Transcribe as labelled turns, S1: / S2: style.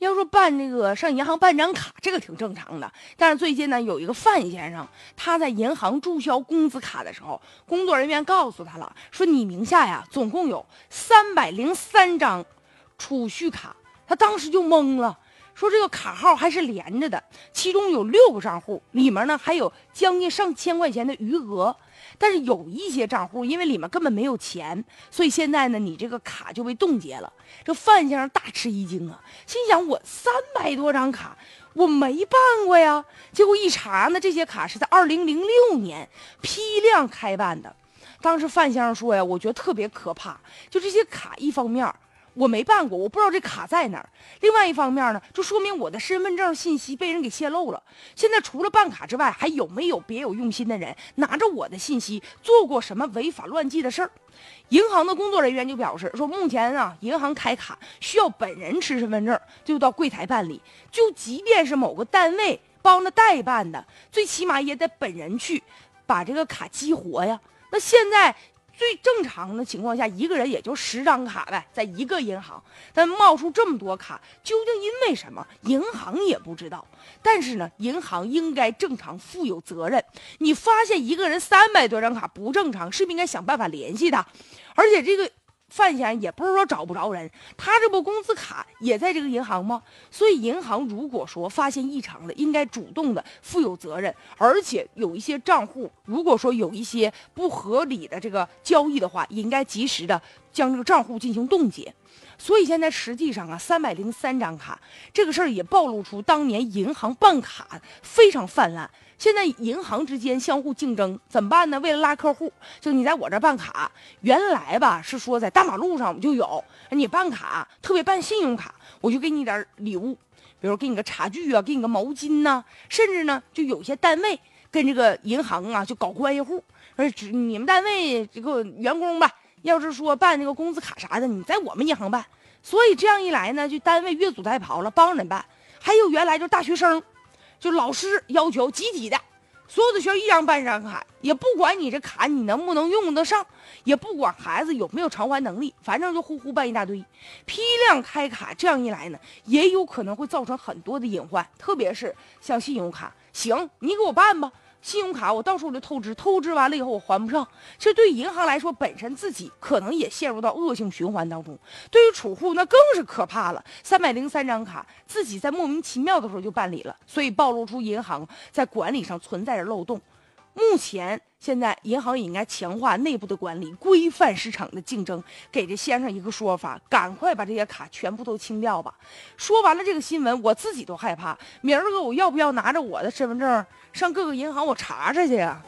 S1: 要说办这个上银行办张卡，这个挺正常的。但是最近呢，有一个范先生，他在银行注销工资卡的时候，工作人员告诉他了，说你名下呀总共有三百零三张储蓄卡。他当时就懵了，说这个卡号还是连着的，其中有六个账户，里面呢还有将近上千块钱的余额。但是有一些账户，因为里面根本没有钱，所以现在呢，你这个卡就被冻结了。这范先生大吃一惊啊，心想：我三百多张卡，我没办过呀。结果一查呢，这些卡是在二零零六年批量开办的。当时范先生说呀，我觉得特别可怕。就这些卡，一方面。我没办过，我不知道这卡在哪儿。另外一方面呢，就说明我的身份证信息被人给泄露了。现在除了办卡之外，还有没有别有用心的人拿着我的信息做过什么违法乱纪的事儿？银行的工作人员就表示说，目前啊，银行开卡需要本人持身份证就到柜台办理，就即便是某个单位帮着代办的，最起码也得本人去把这个卡激活呀。那现在。最正常的情况下，一个人也就十张卡呗，在一个银行，但冒出这么多卡，究竟因为什么？银行也不知道。但是呢，银行应该正常负有责任。你发现一个人三百多张卡不正常，是不是应该想办法联系他？而且这个。范先生也不是说找不着人，他这不工资卡也在这个银行吗？所以银行如果说发现异常了，应该主动的负有责任，而且有一些账户，如果说有一些不合理的这个交易的话，应该及时的将这个账户进行冻结。所以现在实际上啊，三百零三张卡这个事儿也暴露出当年银行办卡非常泛滥。现在银行之间相互竞争怎么办呢？为了拉客户，就你在我这办卡，原来吧是说在大马路上我就有你办卡，特别办信用卡，我就给你点礼物，比如给你个茶具啊，给你个毛巾呐，甚至呢就有些单位跟这个银行啊就搞关系户，说只你们单位这个员工吧，要是说办那个工资卡啥的，你在我们银行办，所以这样一来呢，就单位越俎代庖了，帮人办。还有原来就大学生。就老师要求集体的，所有的学校一张办一张卡，也不管你这卡你能不能用得上，也不管孩子有没有偿还能力，反正就呼呼办一大堆，批量开卡，这样一来呢，也有可能会造成很多的隐患，特别是像信用卡，行，你给我办吧。信用卡我到时候我就透支，透支完了以后我还不上，其实对银行来说，本身自己可能也陷入到恶性循环当中。对于储户那更是可怕了，三百零三张卡自己在莫名其妙的时候就办理了，所以暴露出银行在管理上存在着漏洞。目前，现在银行也应该强化内部的管理，规范市场的竞争，给这先生一个说法，赶快把这些卡全部都清掉吧。说完了这个新闻，我自己都害怕，明儿个我要不要拿着我的身份证上各个银行我查查去呀？